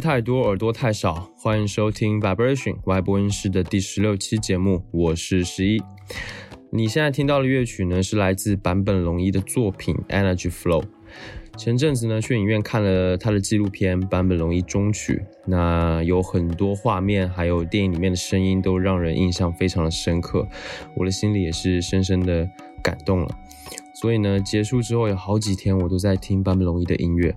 太多，耳朵太少。欢迎收听 Vibration 外播音室的第十六期节目，我是十一。你现在听到的乐曲呢，是来自坂本龙一的作品《Energy Flow》。前阵子呢，去影院看了他的纪录片《坂本龙一终曲》，那有很多画面，还有电影里面的声音，都让人印象非常的深刻。我的心里也是深深的感动了。所以呢，结束之后有好几天，我都在听坂本龙一的音乐。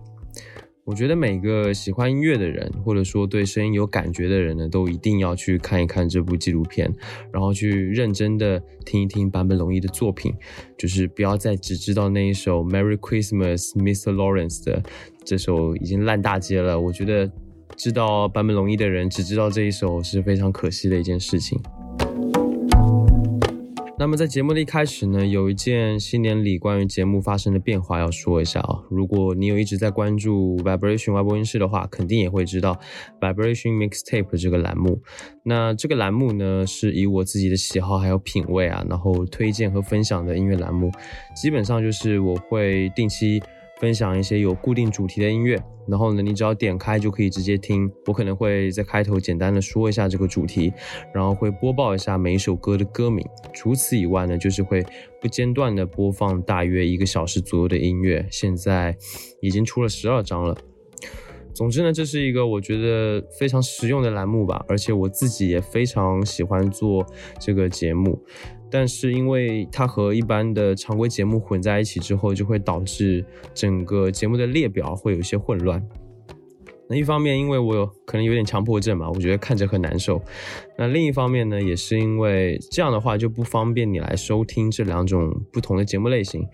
我觉得每个喜欢音乐的人，或者说对声音有感觉的人呢，都一定要去看一看这部纪录片，然后去认真的听一听坂本龙一的作品，就是不要再只知道那一首《Merry Christmas, Mr. Lawrence》的这首已经烂大街了。我觉得知道坂本龙一的人只知道这一首是非常可惜的一件事情。那么在节目的一开始呢，有一件新年里关于节目发生的变化要说一下啊。如果你有一直在关注 Vibration 外播音室的话，肯定也会知道 Vibration Mixtape 这个栏目。那这个栏目呢，是以我自己的喜好还有品味啊，然后推荐和分享的音乐栏目，基本上就是我会定期。分享一些有固定主题的音乐，然后呢，你只要点开就可以直接听。我可能会在开头简单的说一下这个主题，然后会播报一下每一首歌的歌名。除此以外呢，就是会不间断的播放大约一个小时左右的音乐。现在已经出了十二张了。总之呢，这是一个我觉得非常实用的栏目吧，而且我自己也非常喜欢做这个节目。但是因为它和一般的常规节目混在一起之后，就会导致整个节目的列表会有一些混乱。那一方面，因为我有可能有点强迫症嘛，我觉得看着很难受。那另一方面呢，也是因为这样的话就不方便你来收听这两种不同的节目类型，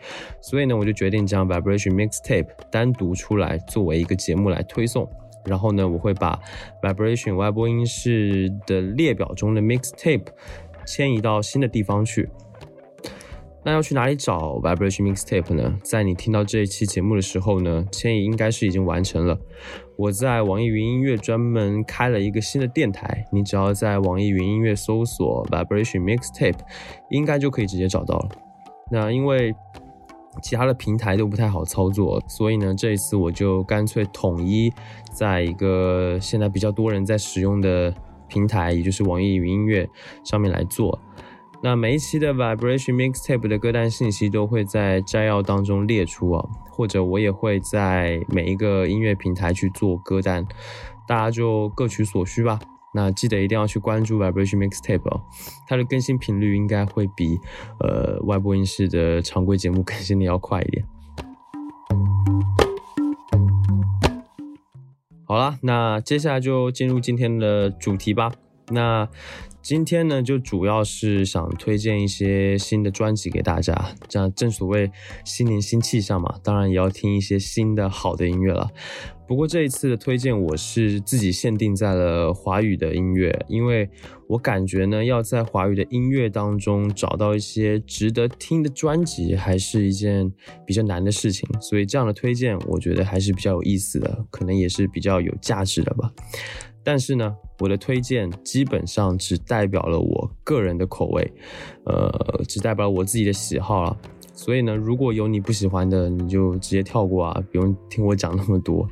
所以呢，我就决定将 Vibration Mixtape 单独出来作为一个节目来推送。然后呢，我会把 Vibration 外播音室的列表中的 Mixtape。迁移到新的地方去，那要去哪里找 Vibration Mixtape 呢？在你听到这一期节目的时候呢，迁移应该是已经完成了。我在网易云音乐专门开了一个新的电台，你只要在网易云音乐搜索 Vibration Mixtape，应该就可以直接找到了。那因为其他的平台都不太好操作，所以呢，这一次我就干脆统一在一个现在比较多人在使用的。平台，也就是网易云音乐上面来做。那每一期的 Vibration Mixtape 的歌单信息都会在摘要当中列出哦，或者我也会在每一个音乐平台去做歌单，大家就各取所需吧。那记得一定要去关注 Vibration Mixtape 哦，它的更新频率应该会比呃外播音室的常规节目更新的要快一点。好了，那接下来就进入今天的主题吧。那今天呢，就主要是想推荐一些新的专辑给大家。这样正所谓新年新气象嘛，当然也要听一些新的好的音乐了。不过这一次的推荐，我是自己限定在了华语的音乐，因为我感觉呢，要在华语的音乐当中找到一些值得听的专辑，还是一件比较难的事情。所以这样的推荐，我觉得还是比较有意思的，可能也是比较有价值的吧。但是呢，我的推荐基本上只代表了我个人的口味，呃，只代表我自己的喜好了。所以呢，如果有你不喜欢的，你就直接跳过啊，不用听我讲那么多。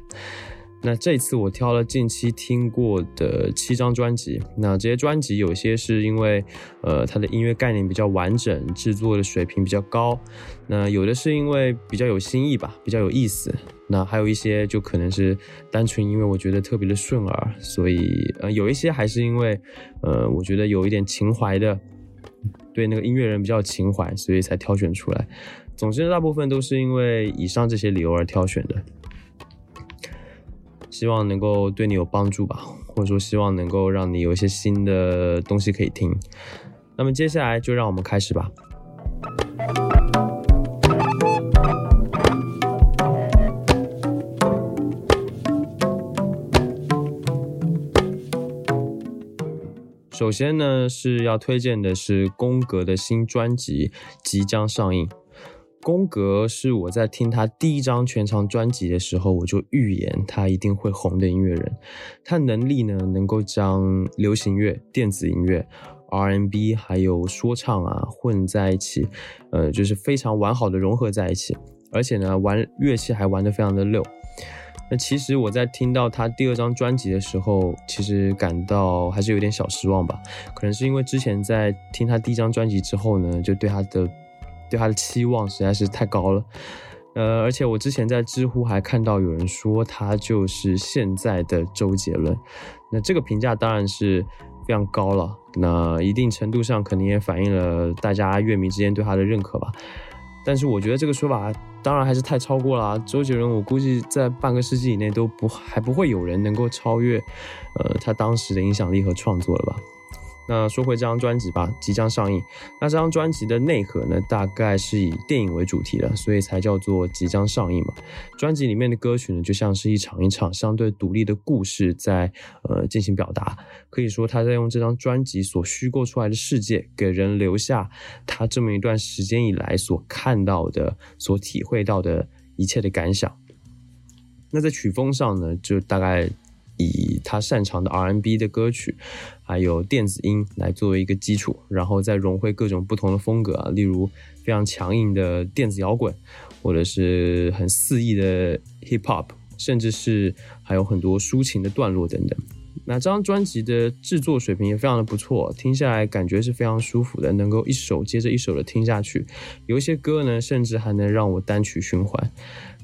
那这次我挑了近期听过的七张专辑，那这些专辑有些是因为，呃，它的音乐概念比较完整，制作的水平比较高，那有的是因为比较有新意吧，比较有意思。那还有一些就可能是单纯因为我觉得特别的顺耳，所以呃，有一些还是因为，呃，我觉得有一点情怀的。对那个音乐人比较情怀，所以才挑选出来。总之，大部分都是因为以上这些理由而挑选的。希望能够对你有帮助吧，或者说希望能够让你有一些新的东西可以听。那么接下来就让我们开始吧。首先呢，是要推荐的是宫格的新专辑即将上映。宫格是我在听他第一张全长专辑的时候，我就预言他一定会红的音乐人。他能力呢，能够将流行乐、电子音乐、R&B 还有说唱啊混在一起，呃，就是非常完好的融合在一起。而且呢，玩乐器还玩得非常的溜。那其实我在听到他第二张专辑的时候，其实感到还是有点小失望吧。可能是因为之前在听他第一张专辑之后呢，就对他的对他的期望实在是太高了。呃，而且我之前在知乎还看到有人说他就是现在的周杰伦，那这个评价当然是非常高了。那一定程度上肯定也反映了大家乐迷之间对他的认可吧。但是我觉得这个说法当然还是太超过了。周杰伦，我估计在半个世纪以内都不还不会有人能够超越，呃，他当时的影响力和创作了吧。那说回这张专辑吧，即将上映。那这张专辑的内核呢，大概是以电影为主题的，所以才叫做即将上映嘛。专辑里面的歌曲呢，就像是一场一场相对独立的故事在呃进行表达。可以说他在用这张专辑所虚构出来的世界，给人留下他这么一段时间以来所看到的、所体会到的一切的感想。那在曲风上呢，就大概。以他擅长的 R&B 的歌曲，还有电子音来作为一个基础，然后再融汇各种不同的风格啊，例如非常强硬的电子摇滚，或者是很肆意的 Hip Hop，甚至是还有很多抒情的段落等等。那这张专辑的制作水平也非常的不错，听下来感觉是非常舒服的，能够一首接着一首的听下去。有一些歌呢，甚至还能让我单曲循环。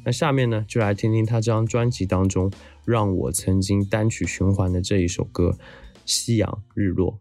那下面呢，就来听听他这张专辑当中让我曾经单曲循环的这一首歌《夕阳日落》。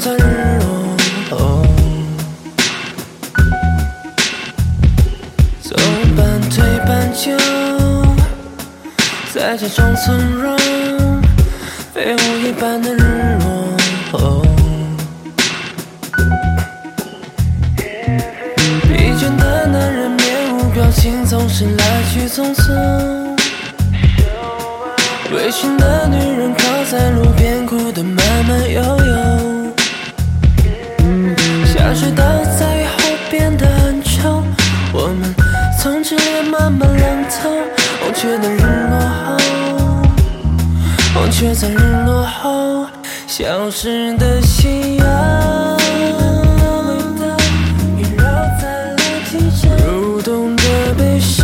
在日落。走半推半就，在假装从容日落后消失的夕阳。蠕动的悲伤。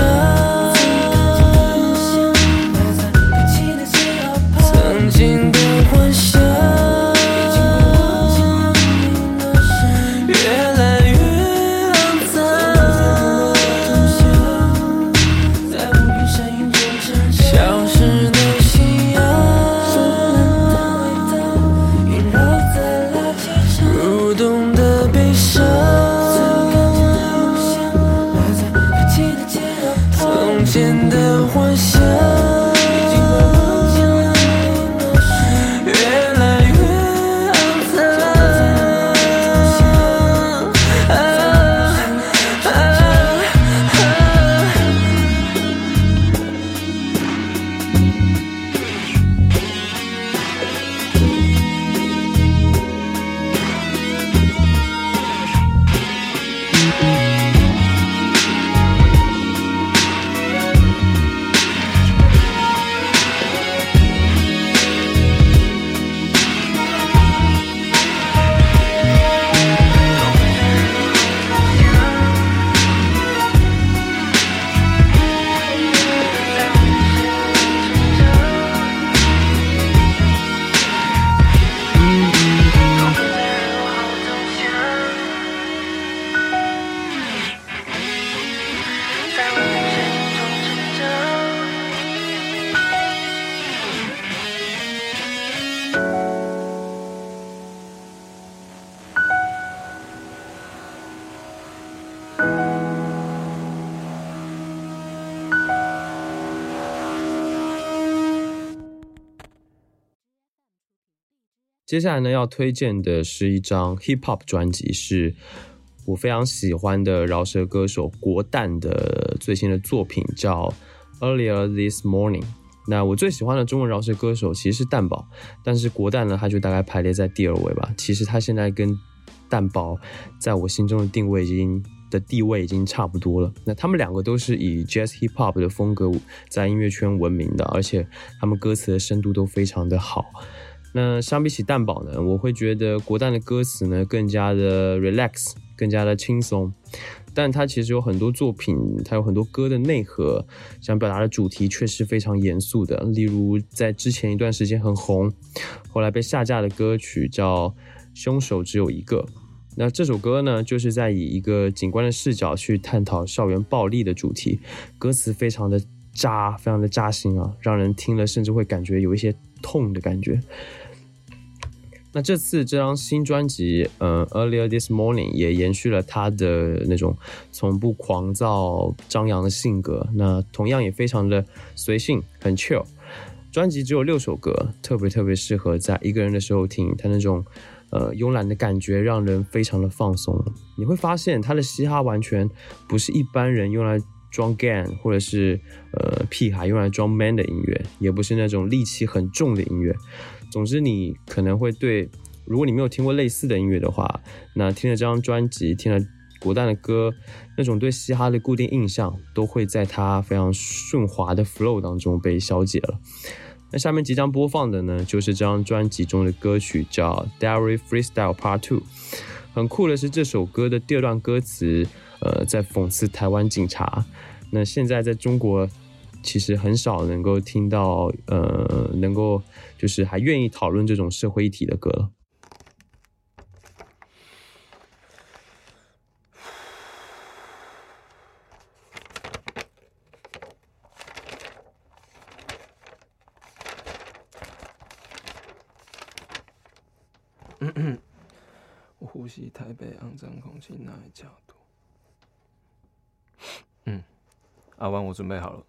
接下来呢，要推荐的是一张 hip hop 专辑，是我非常喜欢的饶舌歌手国蛋的最新的作品，叫《Earlier This Morning》。那我最喜欢的中文饶舌歌手其实是蛋宝，但是国蛋呢，他就大概排列在第二位吧。其实他现在跟蛋宝在我心中的定位已经的地位已经差不多了。那他们两个都是以 Jazz Hip Hop 的风格在音乐圈闻名的，而且他们歌词的深度都非常的好。那相比起蛋宝呢，我会觉得国蛋的歌词呢更加的 relax，更加的轻松。但它其实有很多作品，它有很多歌的内核，想表达的主题却是非常严肃的。例如在之前一段时间很红，后来被下架的歌曲叫《凶手只有一个》。那这首歌呢，就是在以一个警官的视角去探讨校园暴力的主题，歌词非常的扎，非常的扎心啊，让人听了甚至会感觉有一些痛的感觉。那这次这张新专辑，呃，Earlier This Morning 也延续了他的那种从不狂躁张扬的性格，那同样也非常的随性，很 chill。专辑只有六首歌，特别特别适合在一个人的时候听，他那种呃慵懒的感觉让人非常的放松。你会发现他的嘻哈完全不是一般人用来装 gan 或者是呃屁孩用来装 man 的音乐，也不是那种戾气很重的音乐。总之，你可能会对，如果你没有听过类似的音乐的话，那听了这张专辑，听了国蛋的歌，那种对嘻哈的固定印象都会在它非常顺滑的 flow 当中被消解了。那下面即将播放的呢，就是这张专辑中的歌曲，叫《Diary Freestyle Part Two》。很酷的是，这首歌的第二段歌词，呃，在讽刺台湾警察。那现在在中国。其实很少能够听到，呃，能够就是还愿意讨论这种社会议题的歌了。我呼吸台北肮脏空气那一角度。嗯，阿万，我准备好了。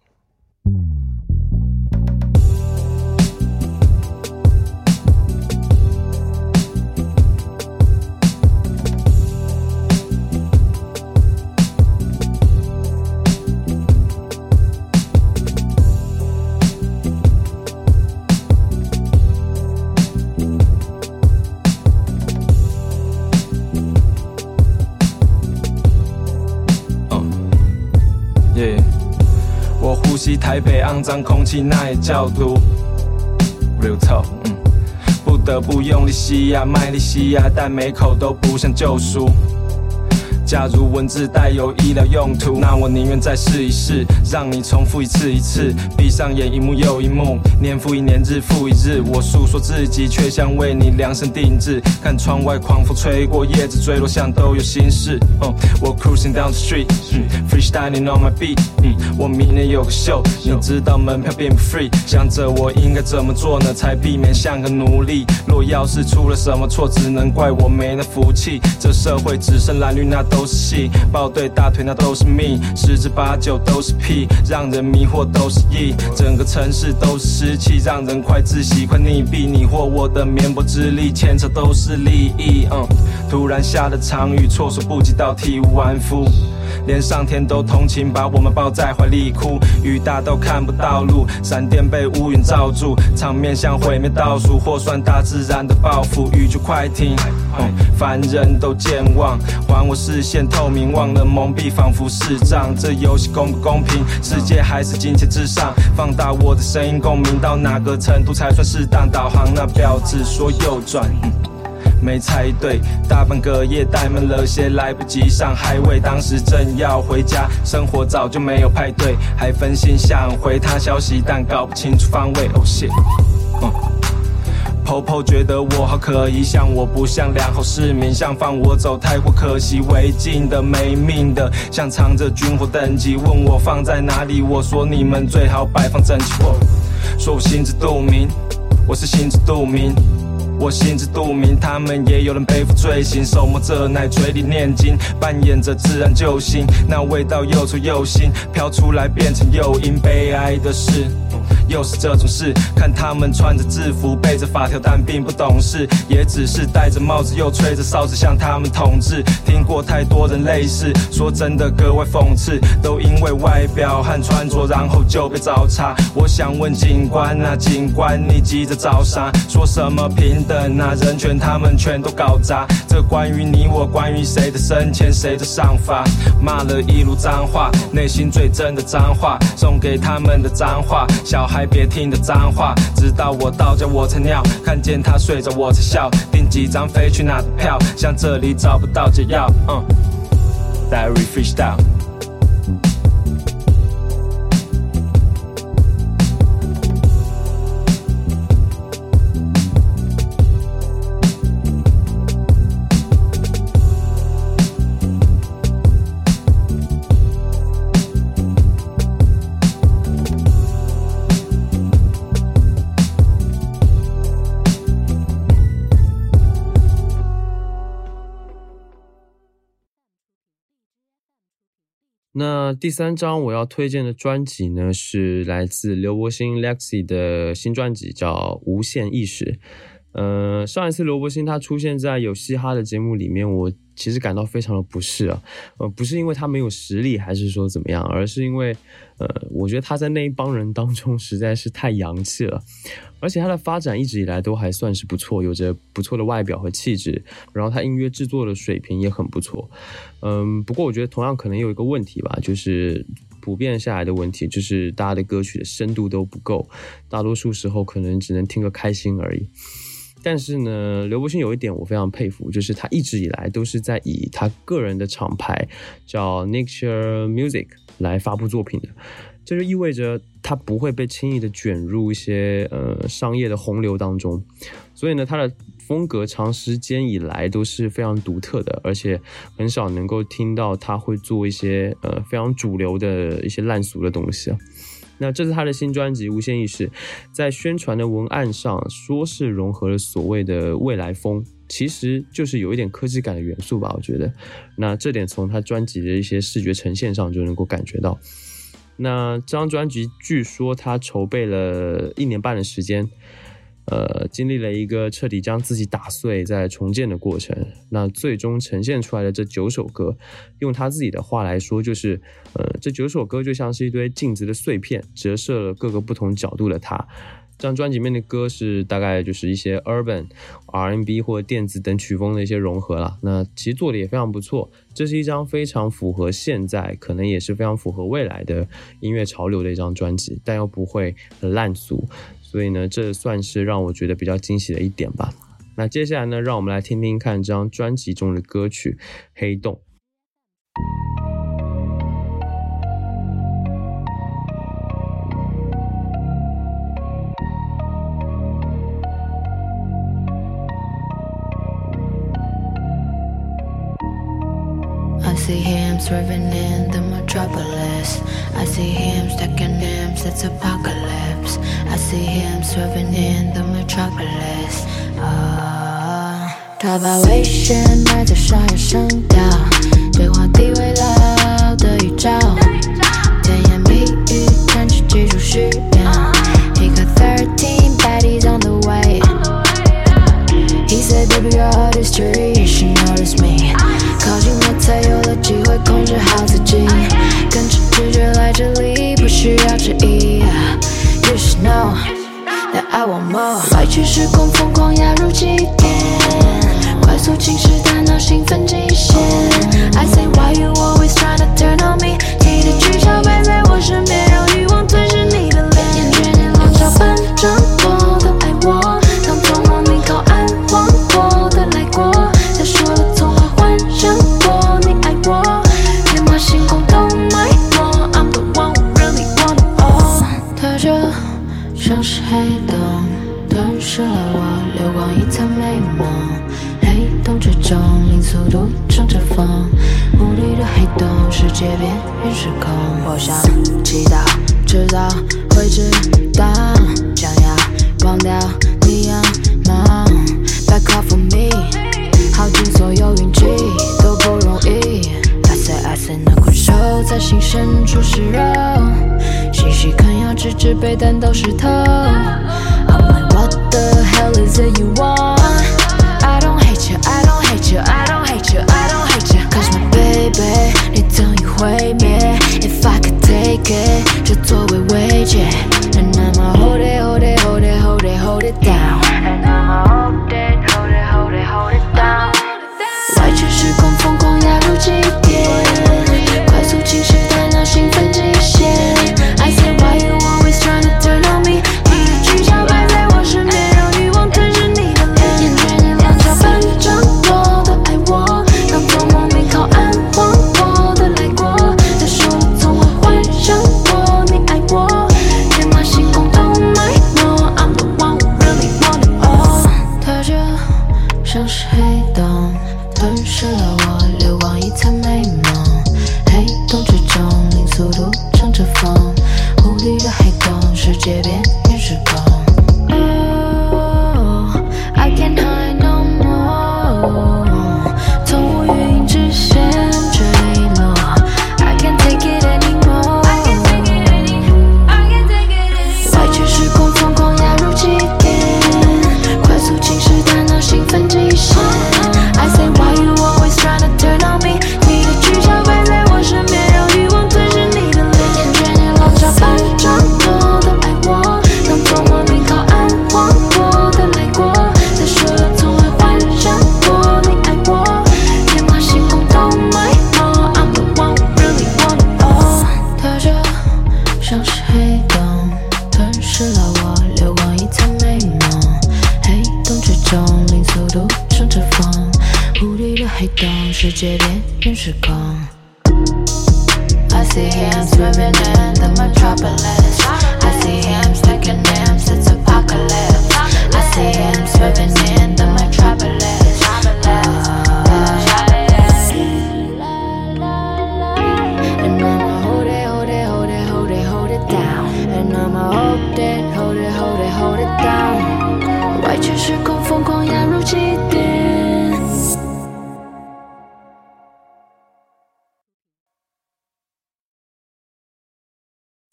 台北肮脏空气，那也叫毒。Real talk，嗯，不得不用力吸呀，卖力吸呀，但每口都不像救赎。假如文字带有医疗用途，那我宁愿再试一试，让你重复一次一次，闭上眼一幕又一幕，年复一年，日复一日，我诉说自己，却想为你量身定制。看窗外狂风吹过，叶子坠落，像都有心事。我 cruising down the street，freestyling on my beat。我明年有个秀，你知道门票并不 free，想着我应该怎么做呢，才避免像个奴隶。若要是出了什么错，只能怪我没那福气。这社会只剩蓝绿，那都。都是戏，抱对大腿那都是命，十之八九都是屁，让人迷惑都是意。整个城市都是湿气，让人快窒息，快溺毙。你或我的绵薄之力，牵扯都是利益。嗯，突然下的场雨，措手不及到体无完肤，连上天都同情，把我们抱在怀里哭。雨大到看不到路，闪电被乌云罩住，场面像毁灭倒数，或算大自然的报复。雨就快停，凡人都健忘，还我视线透明，忘了蒙蔽，仿佛视障。这游戏公不公平？世界还是金钱至上？放大我的声音，共鸣到哪个程度才算适当？导航那标志说右转，没猜对。大半个夜怠慢了些，来不及上海位。当时正要回家，生活早就没有派对，还分心想回他消息，但搞不清楚方位。Oh shit！婆婆觉得我好可疑，像我不像良好市民，像放我走太过可惜，违禁的没命的，像藏着军火等级，问我放在哪里，我说你们最好摆放整齐。我说我心知肚明，我是心知肚明，我心知肚明，他们也有人背负罪行，手摸着奶嘴里念经，扮演着自然救星，那味道又臭又腥，飘出来变成诱因，悲哀的是。又是这种事，看他们穿着制服，背着发条，但并不懂事，也只是戴着帽子，又吹着哨子，向他们统治。听过太多人类似，说真的格外讽刺，都因为外表和穿着，然后就被找茬。我想问警官啊，警官，你急着找啥？说什么平等啊，人权，他们全都搞砸。这关于你我，关于谁的生前，谁的上法？骂了一路脏话，内心最真的脏话，送给他们的脏话，小孩。别听的脏话，直到我到家我才尿，看见他睡着我才笑，订几张飞去哪的票，像这里找不到解药。嗯，Diary Freestyle。那第三张我要推荐的专辑呢，是来自刘柏辛 Lexi 的新专辑，叫《无限意识》。呃，上一次刘柏辛他出现在有嘻哈的节目里面，我其实感到非常的不适啊。呃，不是因为他没有实力，还是说怎么样，而是因为，呃，我觉得他在那一帮人当中实在是太洋气了。而且他的发展一直以来都还算是不错，有着不错的外表和气质，然后他音乐制作的水平也很不错。嗯，不过我觉得同样可能有一个问题吧，就是普遍下来的问题，就是大家的歌曲的深度都不够，大多数时候可能只能听个开心而已。但是呢，刘柏辛有一点我非常佩服，就是他一直以来都是在以他个人的厂牌叫 Nature Music 来发布作品的。这就意味着他不会被轻易的卷入一些呃商业的洪流当中，所以呢，他的风格长时间以来都是非常独特的，而且很少能够听到他会做一些呃非常主流的一些烂俗的东西。那这是他的新专辑《无限意识》，在宣传的文案上说是融合了所谓的未来风。其实就是有一点科技感的元素吧，我觉得。那这点从他专辑的一些视觉呈现上就能够感觉到。那这张专辑据说他筹备了一年半的时间。呃，经历了一个彻底将自己打碎再重建的过程，那最终呈现出来的这九首歌，用他自己的话来说，就是呃，这九首歌就像是一堆镜子的碎片，折射了各个不同角度的他。这张专辑里面的歌是大概就是一些 urban、R&B 或电子等曲风的一些融合了。那其实做的也非常不错，这是一张非常符合现在，可能也是非常符合未来的音乐潮流的一张专辑，但又不会很烂俗。所以呢，这算是让我觉得比较惊喜的一点吧。那接下来呢，让我们来听听看这张专辑中的歌曲《黑洞》。swerving in the metropolis. I see him stacking names, it's apocalypse. I see him swerving in the metropolis. 啊，他把危险埋在沙哑声调，对话地位老的预兆，甜言蜜语占据记住需要。He got thirteen baddies on the way. He said, Baby, your artistry, you should notice me. 靠近我 才有了机会控制好自己，跟着直觉来这里，不需要质疑。You should know that I want more。歪曲时空，疯狂压入极点，快速侵蚀大脑，兴奋极限。I say why you always try to turn on me？你的技巧摆在我身边，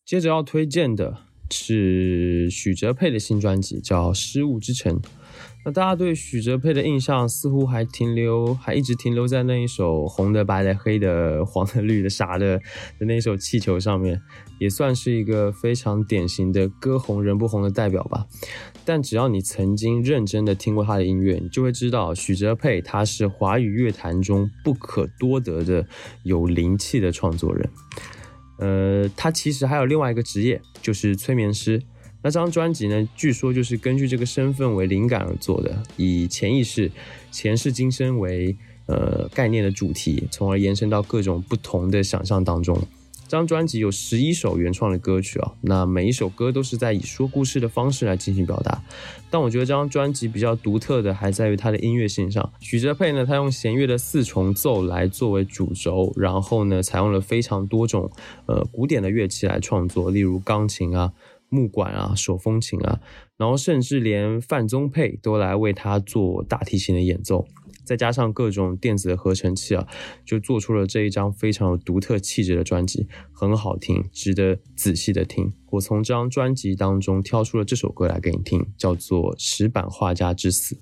接着要推荐的是许哲佩的新专辑，叫《失物之城》。那大家对许哲佩的印象似乎还停留，还一直停留在那一首红的、白的、黑的、黄的、绿的、傻的的那首《气球》上面，也算是一个非常典型的歌红人不红的代表吧。但只要你曾经认真的听过他的音乐，你就会知道许哲佩他是华语乐坛中不可多得的有灵气的创作人。呃，他其实还有另外一个职业，就是催眠师。那这张专辑呢，据说就是根据这个身份为灵感而做的，以潜意识、前世今生为呃概念的主题，从而延伸到各种不同的想象当中。这张专辑有十一首原创的歌曲啊，那每一首歌都是在以说故事的方式来进行表达。但我觉得这张专辑比较独特的还在于它的音乐性上。许哲佩呢，他用弦乐的四重奏来作为主轴，然后呢，采用了非常多种呃古典的乐器来创作，例如钢琴啊。木管啊，手风琴啊，然后甚至连范宗沛都来为他做大提琴的演奏，再加上各种电子的合成器啊，就做出了这一张非常有独特气质的专辑，很好听，值得仔细的听。我从这张专辑当中挑出了这首歌来给你听，叫做《石板画家之死》。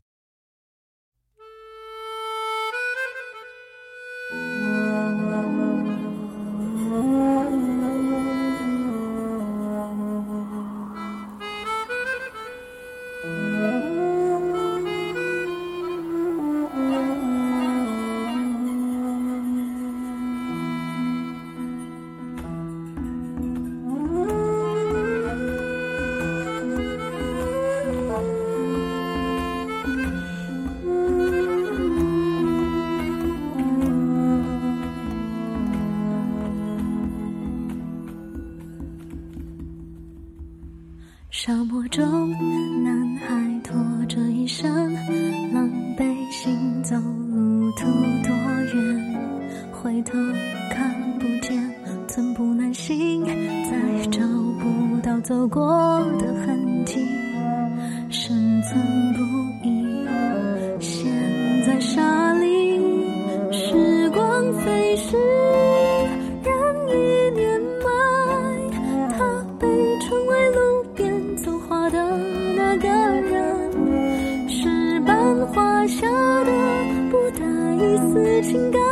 应该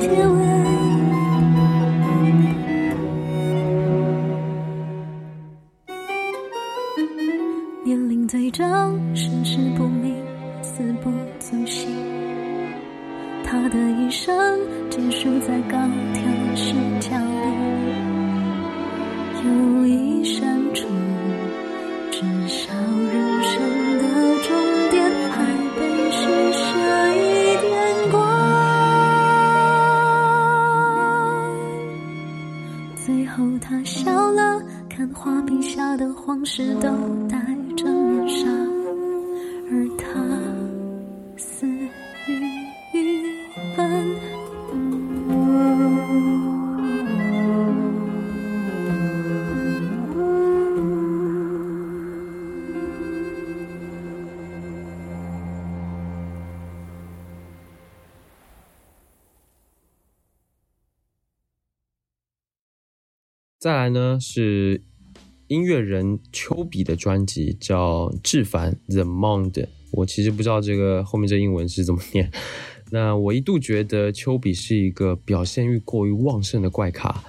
to 再来呢是音乐人丘比的专辑，叫《志凡 The Mond》。我其实不知道这个后面这英文是怎么念。那我一度觉得丘比是一个表现欲过于旺盛的怪咖，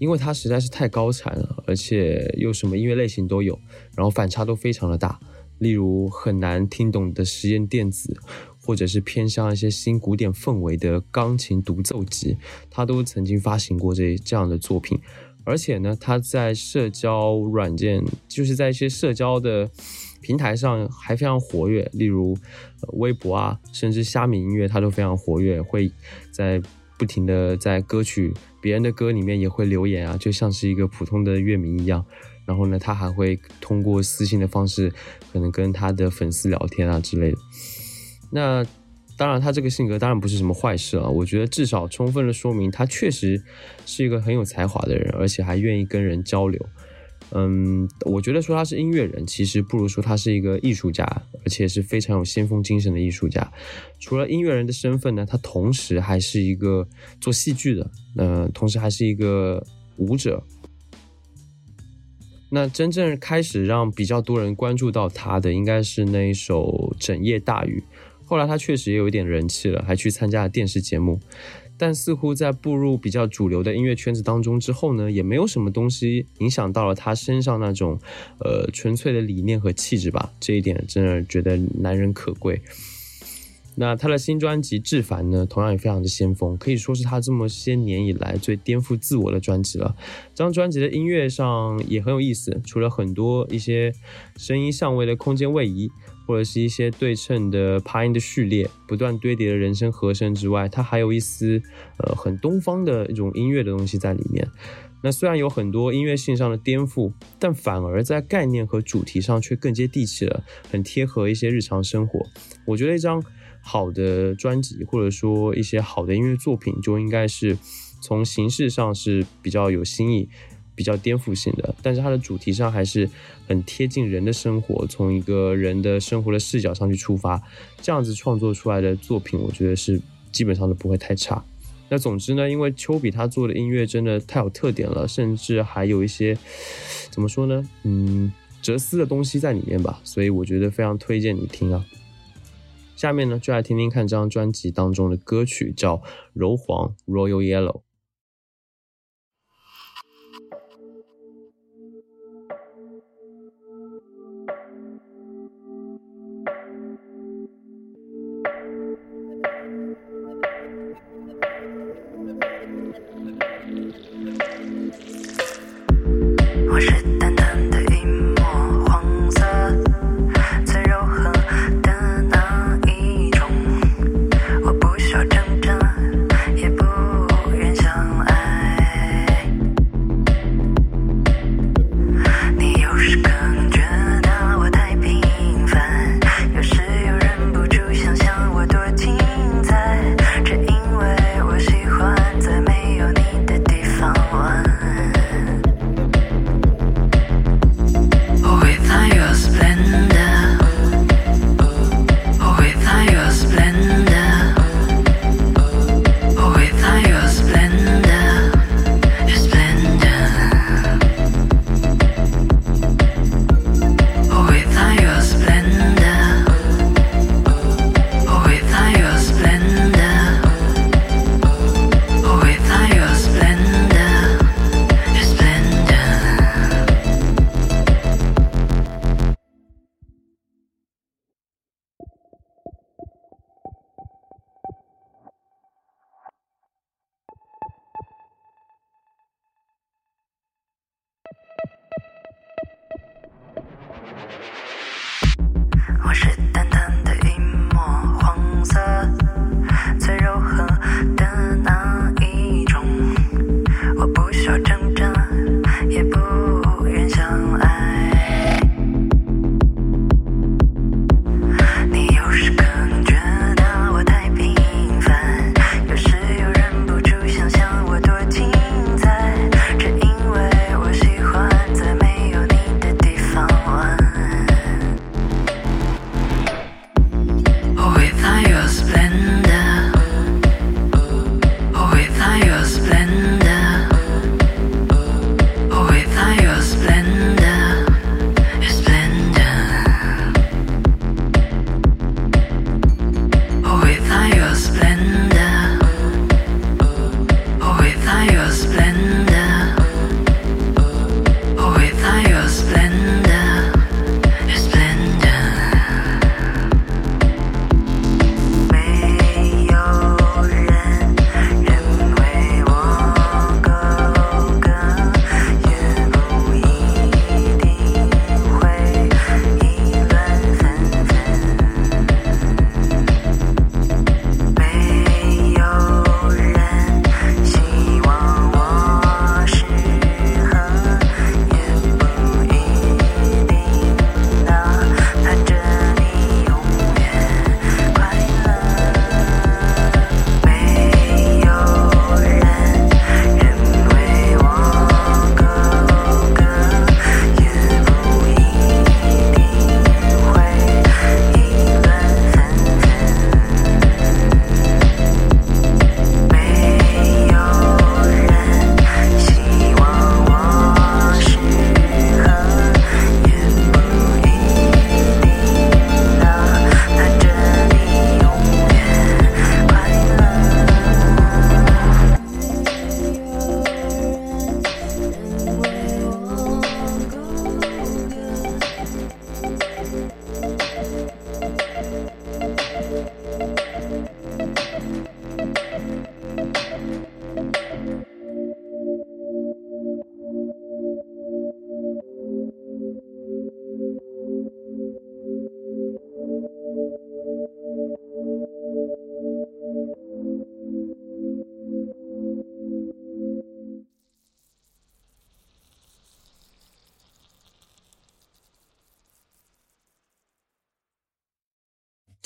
因为他实在是太高产了，而且又什么音乐类型都有，然后反差都非常的大。例如很难听懂的实验电子，或者是偏向一些新古典氛围的钢琴独奏集，他都曾经发行过这这样的作品。而且呢，他在社交软件，就是在一些社交的平台上还非常活跃，例如、微博啊，甚至虾米音乐，他都非常活跃，会在不停的在歌曲别人的歌里面也会留言啊，就像是一个普通的乐迷一样。然后呢，他还会通过私信的方式，可能跟他的粉丝聊天啊之类的。那当然，他这个性格当然不是什么坏事啊。我觉得至少充分的说明他确实是一个很有才华的人，而且还愿意跟人交流。嗯，我觉得说他是音乐人，其实不如说他是一个艺术家，而且是非常有先锋精神的艺术家。除了音乐人的身份呢，他同时还是一个做戏剧的，呃，同时还是一个舞者。那真正开始让比较多人关注到他的，应该是那一首《整夜大雨》。后来他确实也有一点人气了，还去参加了电视节目。但似乎在步入比较主流的音乐圈子当中之后呢，也没有什么东西影响到了他身上那种，呃，纯粹的理念和气质吧。这一点真的觉得难能可贵。那他的新专辑《志凡》呢，同样也非常的先锋，可以说是他这么些年以来最颠覆自我的专辑了。这张专辑的音乐上也很有意思，除了很多一些声音相位的空间位移，或者是一些对称的爬音的序列，不断堆叠的人声和声之外，它还有一丝呃很东方的一种音乐的东西在里面。那虽然有很多音乐性上的颠覆，但反而在概念和主题上却更接地气了，很贴合一些日常生活。我觉得一张好的专辑，或者说一些好的音乐作品，就应该是从形式上是比较有新意、比较颠覆性的，但是它的主题上还是很贴近人的生活，从一个人的生活的视角上去出发，这样子创作出来的作品，我觉得是基本上都不会太差。那总之呢，因为丘比他做的音乐真的太有特点了，甚至还有一些怎么说呢，嗯，哲思的东西在里面吧，所以我觉得非常推荐你听啊。下面呢，就来听听看这张专辑当中的歌曲，叫《柔黄 Royal Yellow》。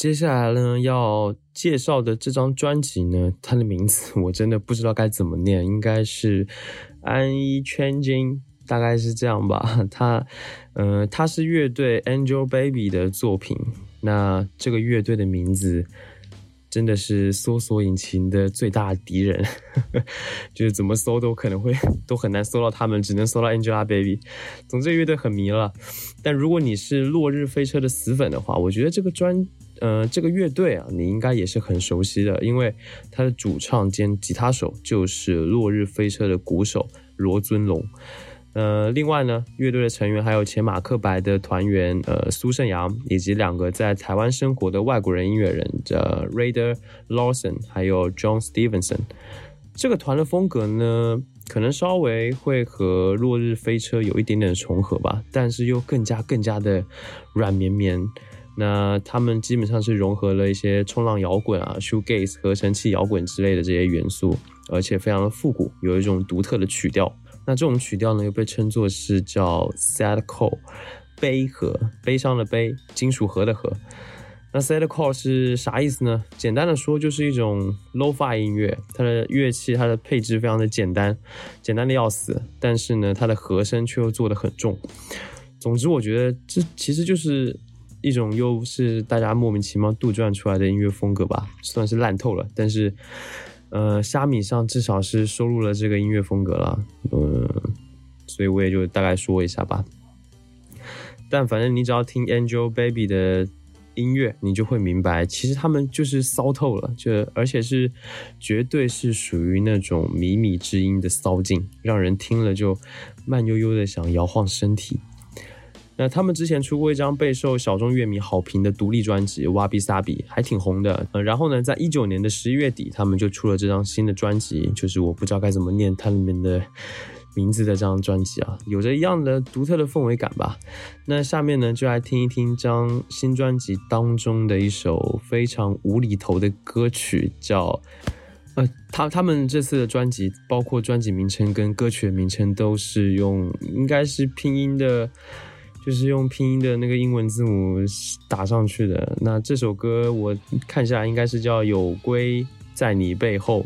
接下来呢，要介绍的这张专辑呢，它的名字我真的不知道该怎么念，应该是安一圈金，大概是这样吧。它，呃，它是乐队 Angel Baby 的作品。那这个乐队的名字真的是搜索引擎的最大敌人，就是怎么搜都可能会都很难搜到他们，只能搜到 Angelababy。总之，乐队很迷了。但如果你是落日飞车的死粉的话，我觉得这个专呃这个乐队啊，你应该也是很熟悉的，因为他的主唱兼吉他手就是落日飞车的鼓手罗尊龙。呃，另外呢，乐队的成员还有前马克白的团员呃苏胜阳，以及两个在台湾生活的外国人音乐人，呃 Rader Lawson 还有 John Stevenson。这个团的风格呢，可能稍微会和落日飞车有一点点重合吧，但是又更加更加的软绵绵。那他们基本上是融合了一些冲浪摇滚啊、shoegaze 合成器摇滚之类的这些元素，而且非常的复古，有一种独特的曲调。那这种曲调呢，又被称作是叫 sadcore，悲和，悲伤的悲，金属核的核。那 sadcore 是啥意思呢？简单的说，就是一种 lo-fi 音乐，它的乐器、它的配置非常的简单，简单的要死，但是呢，它的和声却又做得很重。总之，我觉得这其实就是一种又是大家莫名其妙杜撰出来的音乐风格吧，算是烂透了。但是，呃，虾米上至少是收录了这个音乐风格了，嗯，所以我也就大概说一下吧。但反正你只要听 Angel Baby 的音乐，你就会明白，其实他们就是骚透了，就而且是绝对是属于那种靡靡之音的骚劲，让人听了就慢悠悠的想摇晃身体。那他们之前出过一张备受小众乐迷好评的独立专辑《瓦比萨比》，还挺红的。呃，然后呢，在一九年的十一月底，他们就出了这张新的专辑，就是我不知道该怎么念它里面的名字的这张专辑啊，有着一样的独特的氛围感吧。那下面呢，就来听一听这张新专辑当中的一首非常无厘头的歌曲，叫。呃，他他们这次的专辑，包括专辑名称跟歌曲的名称，都是用应该是拼音的，就是用拼音的那个英文字母打上去的。那这首歌我看下应该是叫《有龟在你背后》，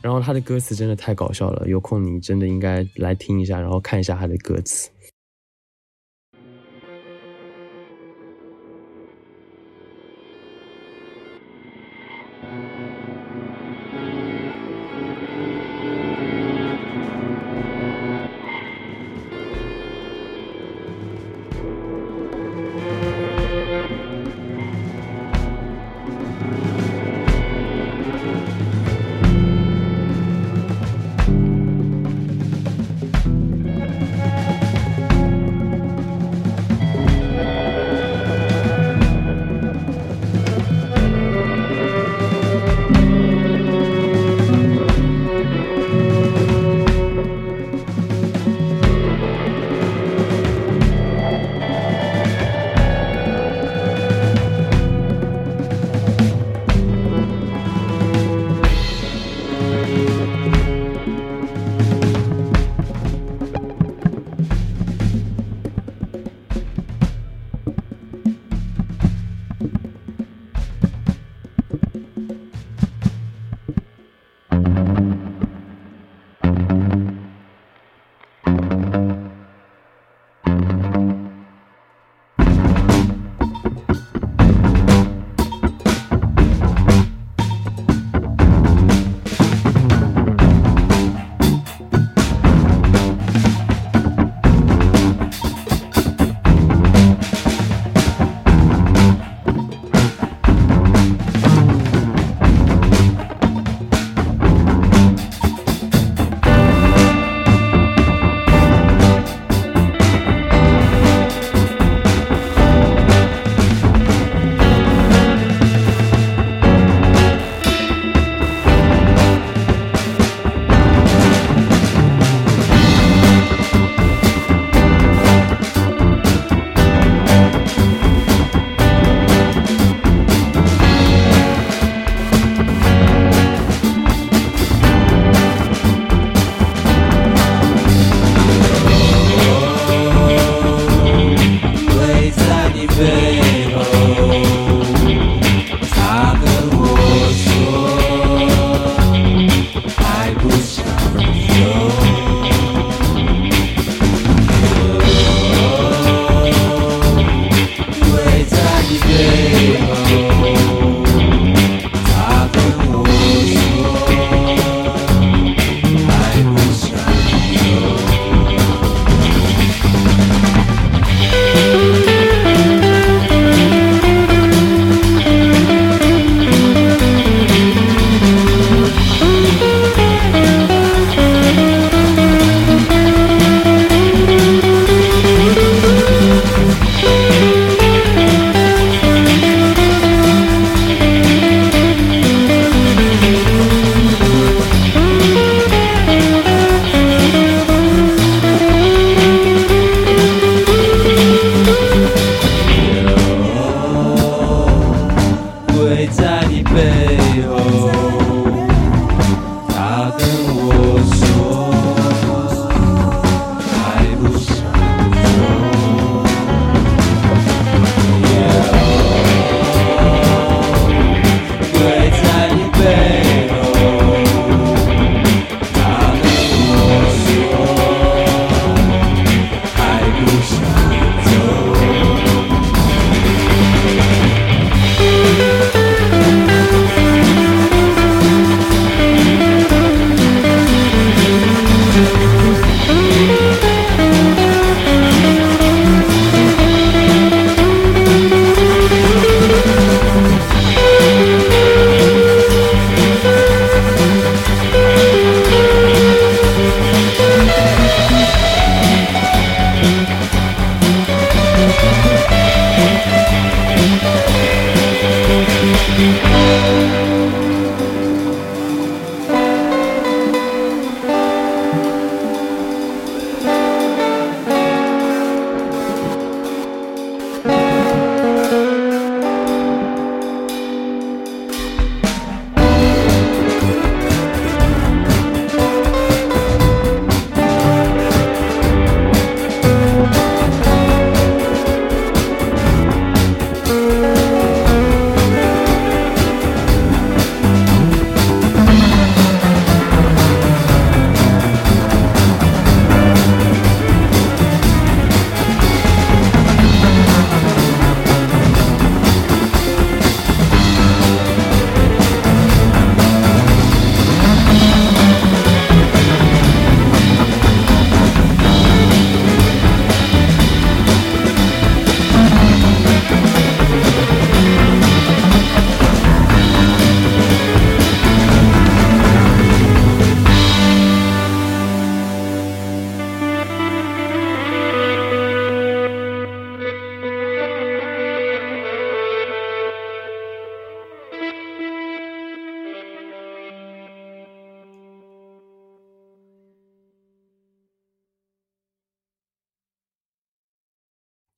然后它的歌词真的太搞笑了，有空你真的应该来听一下，然后看一下它的歌词。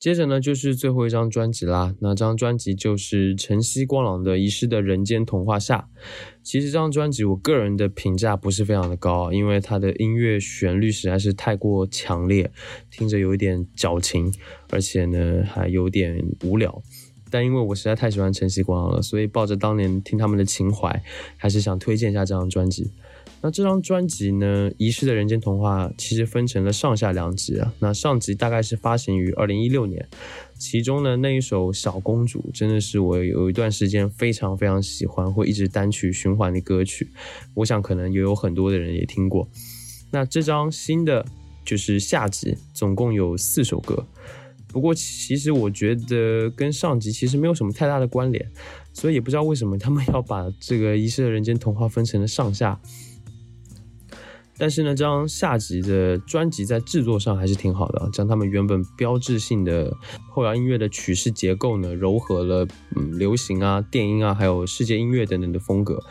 接着呢，就是最后一张专辑啦。那张专辑就是晨曦光朗的《遗失的人间童话下》。其实这张专辑，我个人的评价不是非常的高，因为它的音乐旋律实在是太过强烈，听着有一点矫情，而且呢还有点无聊。但因为我实在太喜欢晨曦光朗了，所以抱着当年听他们的情怀，还是想推荐一下这张专辑。那这张专辑呢，《遗失的人间童话》其实分成了上下两集啊。那上集大概是发行于二零一六年，其中呢那一首《小公主》真的是我有一段时间非常非常喜欢，会一直单曲循环的歌曲。我想可能也有很多的人也听过。那这张新的就是下集，总共有四首歌。不过其实我觉得跟上集其实没有什么太大的关联，所以也不知道为什么他们要把这个《遗失的人间童话》分成了上下。但是呢，这张下集的专辑在制作上还是挺好的，将他们原本标志性的后摇音乐的曲式结构呢，糅合了嗯流行啊、电音啊，还有世界音乐等等的风格。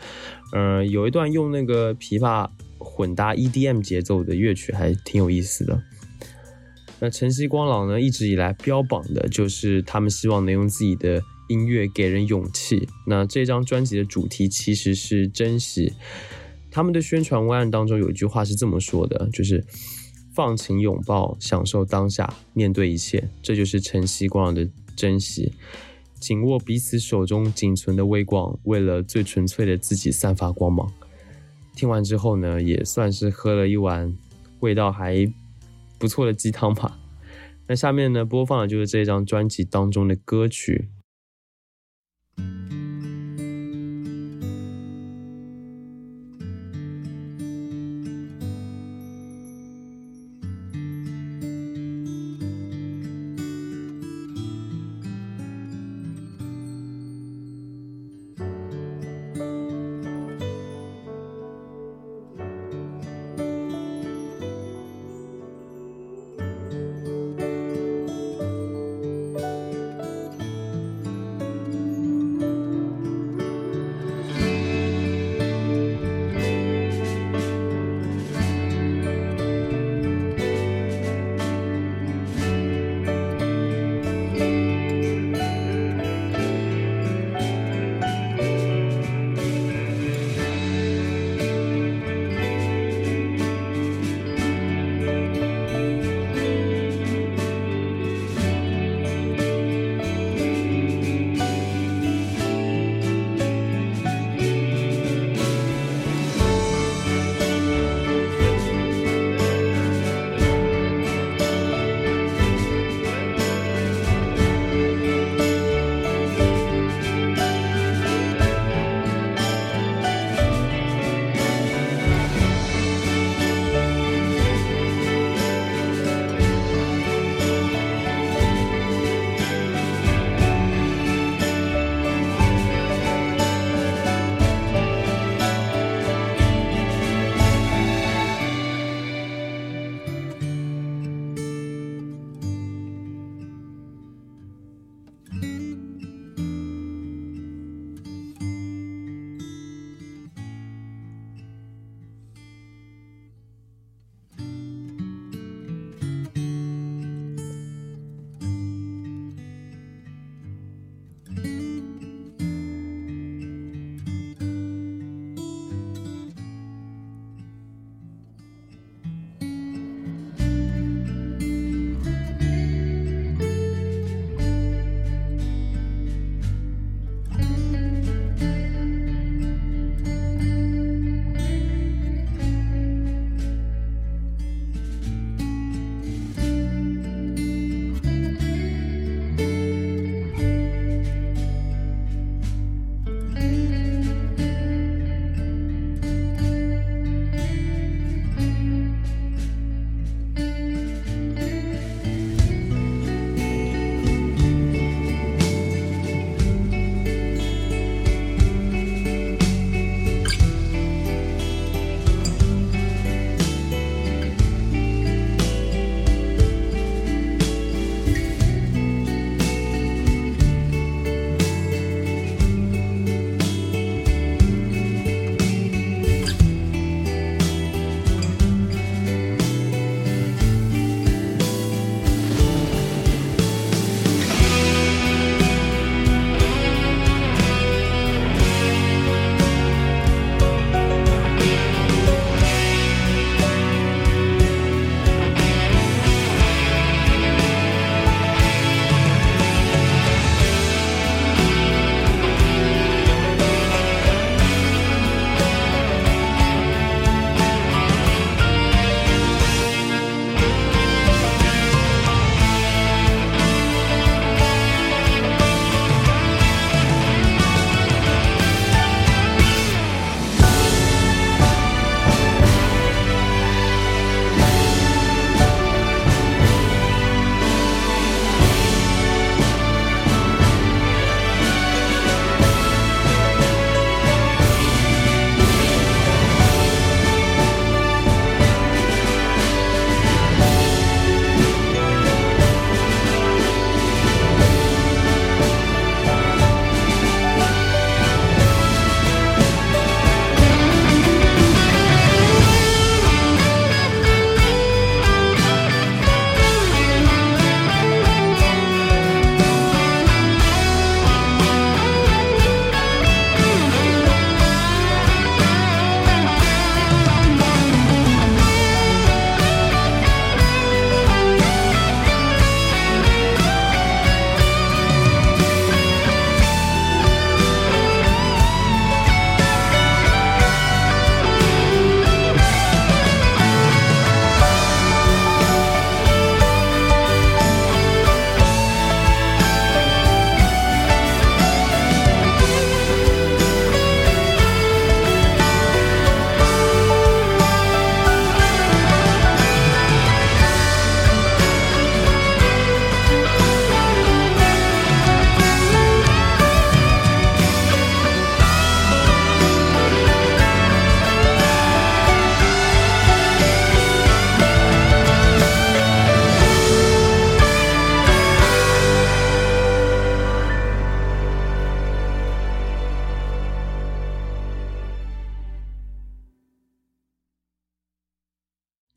嗯，有一段用那个琵琶混搭 EDM 节奏的乐曲，还挺有意思的。那晨曦光朗呢，一直以来标榜的就是他们希望能用自己的音乐给人勇气。那这张专辑的主题其实是珍惜。他们的宣传文案当中有一句话是这么说的，就是放情拥抱，享受当下，面对一切，这就是晨曦光的珍惜。紧握彼此手中仅存的微光，为了最纯粹的自己散发光芒。听完之后呢，也算是喝了一碗味道还不错的鸡汤吧。那下面呢，播放的就是这张专辑当中的歌曲。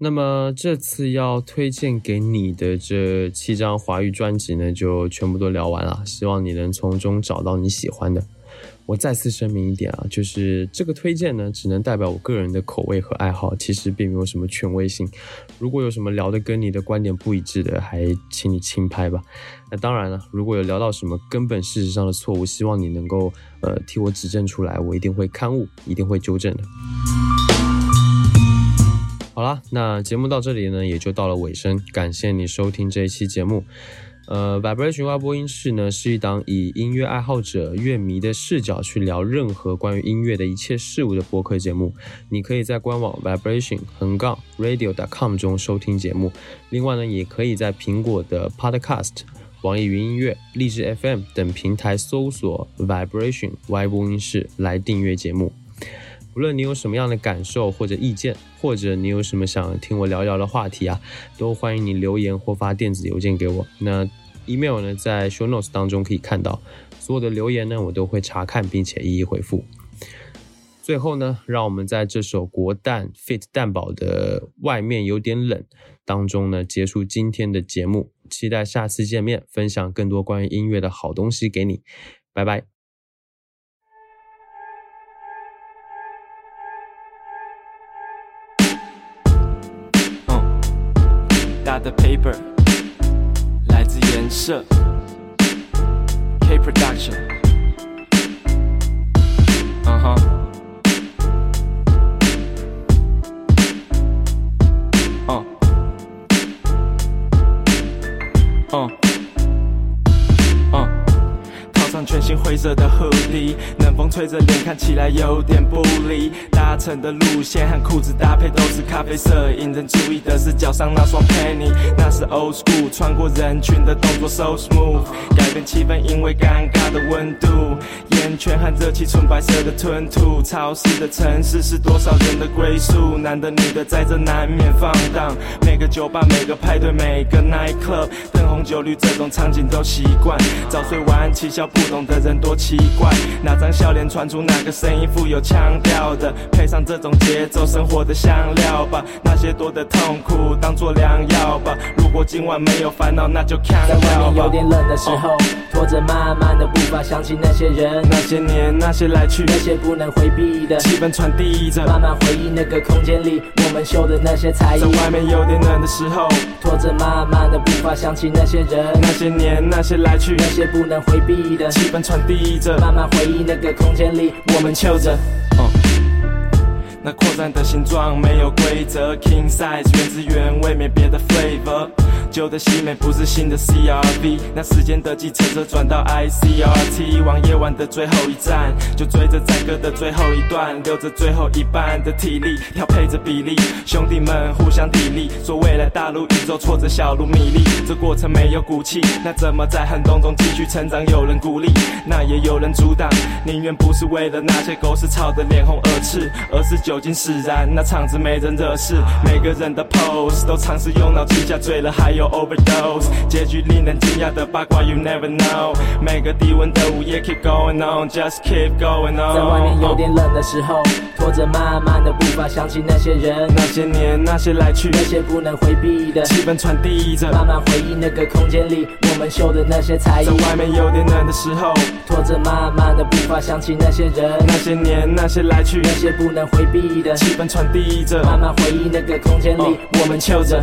那么这次要推荐给你的这七张华语专辑呢，就全部都聊完了。希望你能从中找到你喜欢的。我再次声明一点啊，就是这个推荐呢，只能代表我个人的口味和爱好，其实并没有什么权威性。如果有什么聊的跟你的观点不一致的，还请你轻拍吧。那当然了，如果有聊到什么根本事实上的错误，希望你能够呃替我指正出来，我一定会刊物，一定会纠正的。好啦，那节目到这里呢，也就到了尾声。感谢你收听这一期节目。呃，Vibration 外播音室呢，是一档以音乐爱好者、乐迷的视角去聊任何关于音乐的一切事物的播客节目。你可以在官网 vibration 横杠 radio dot com 中收听节目。另外呢，也可以在苹果的 Podcast、网易云音乐、荔枝 FM 等平台搜索 Vibration 外播音室来订阅节目。无论你有什么样的感受或者意见，或者你有什么想听我聊聊的话题啊，都欢迎你留言或发电子邮件给我。那 email 呢，在 show notes 当中可以看到。所有的留言呢，我都会查看并且一一回复。最后呢，让我们在这首国蛋 fit 蛋堡的外面有点冷当中呢，结束今天的节目。期待下次见面，分享更多关于音乐的好东西给你。拜拜。Dot the paper，来自颜色，K Production，嗯哼，嗯，嗯，嗯，套 全新灰色的 hoodie，冷风吹着脸，看起来有点不离。搭乘的路线和裤子搭配都是咖啡色，引人注意的是脚上那双 penny，那是 old school，穿过人群的动作 so smooth，改变气氛，因为尴尬的温度，烟圈和热气，纯白色的吞吐。潮湿的城市是多少人的归宿，男的女的在这难免放荡。每个酒吧，每个派对，每个 night club，灯红酒绿这种场景都习惯。早睡晚起笑不懂的人多奇怪，哪张笑脸传出哪个声音富有腔调的，配上这种节奏，生活的香料吧。那些多的痛苦当做良药吧。如果今晚没有烦恼，那就看在外。面有点冷的时候，拖着慢慢的步伐，想起那些人，那些年，那些来去，那些不能回避的，气氛传递着。慢慢回忆那个空间里我们秀的那些才艺在。外面有点冷的时候，拖着慢慢的步伐，想起那些人，那些年，那些来去，那些不能回避的，气氛传递着。慢慢回忆那个空间里我们秀着。那扩散的形状没有规则，king size 原汁原味，没别的 flavor。旧的西美不是新的 CRV，那时间的计程车转到 ICRT，往夜晚的最后一站，就追着载歌的最后一段，留着最后一半的体力，调配着比例，兄弟们互相砥砺，说未来大陆宇宙挫折小如米粒，这过程没有骨气，那怎么在寒冬中继续成长？有人鼓励，那也有人阻挡，宁愿不是为了那些狗屎吵得脸红耳赤，而是酒精使然，那场子没人惹事，每个人的 pose 都尝试用脑气下醉了，还有 overdose，结局令人惊讶的八卦 you never know，每个低温的午夜 keep going on，just keep going on，在外面有点冷的时候，拖着慢慢的步伐，想起那些人，那些年那些来去，那些不能回避的，气氛传递着。慢慢回忆那个空间里我们秀的那些才艺在。外面有点冷的时候，拖着慢慢的步伐，想起那些人，那些年那些来去，那些不能回避的，气氛传递着。慢慢回忆那个空间里我们秀着。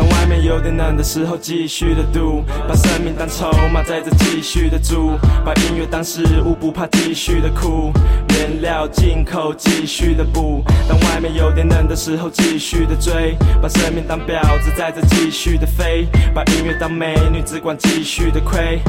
当外面有点冷的时候，继续的赌，把生命当筹码，在这继续的住，把音乐当食物，不怕继续的哭，原料进口，继续的补。当外面有点冷的时候，继续的追，把生命当婊子，在这继续的飞，把音乐当美女，只管继续的亏。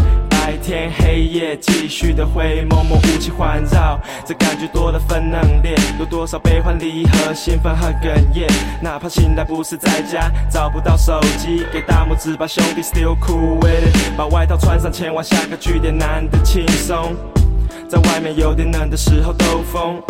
白天黑夜继续的挥，默默雾气环绕，这感觉多了分冷冽，有多少悲欢离合，兴奋和哽咽。哪怕醒来不是在家，找不到手机，给大拇指吧，兄弟，still cool with it。把外套穿上，前往下个据点，难得轻松。在外面有点冷的时候兜风，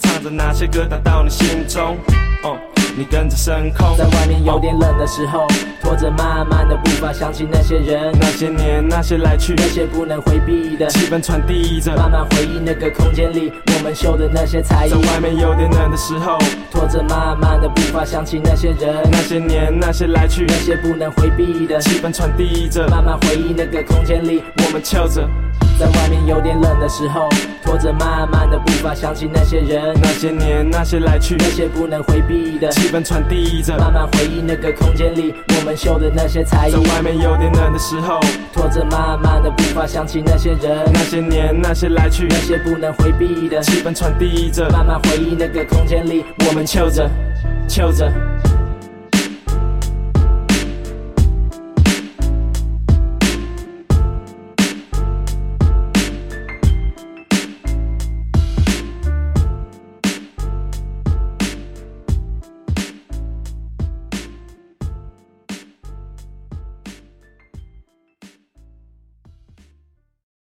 唱着那些歌打到你心中。哦，你跟着升空。在外面有点冷的时候，拖着慢慢的步伐，想起那些人，那些年，那些来去，那些不能回避的气氛传递着，慢慢回忆那个空间里，我们秀的那些才艺在。外面有点冷的时候，拖着慢慢的步伐，想起那些人，那些年，那些来去，那些不能回避的气氛传递着，慢慢回忆那个空间里，我们翘着。在外面有点冷的时候，拖着慢慢的步伐，想起那些人，那些年，那些来去，那些不能回避的气氛传递着，慢慢回忆那个空间里，我们秀的那些才艺在。外面有点冷的时候，拖着慢慢的步伐，想起那些人，那些年，那些来去，那些不能回避的气氛传递着，慢慢回忆那个空间里，我们秀着，秀着。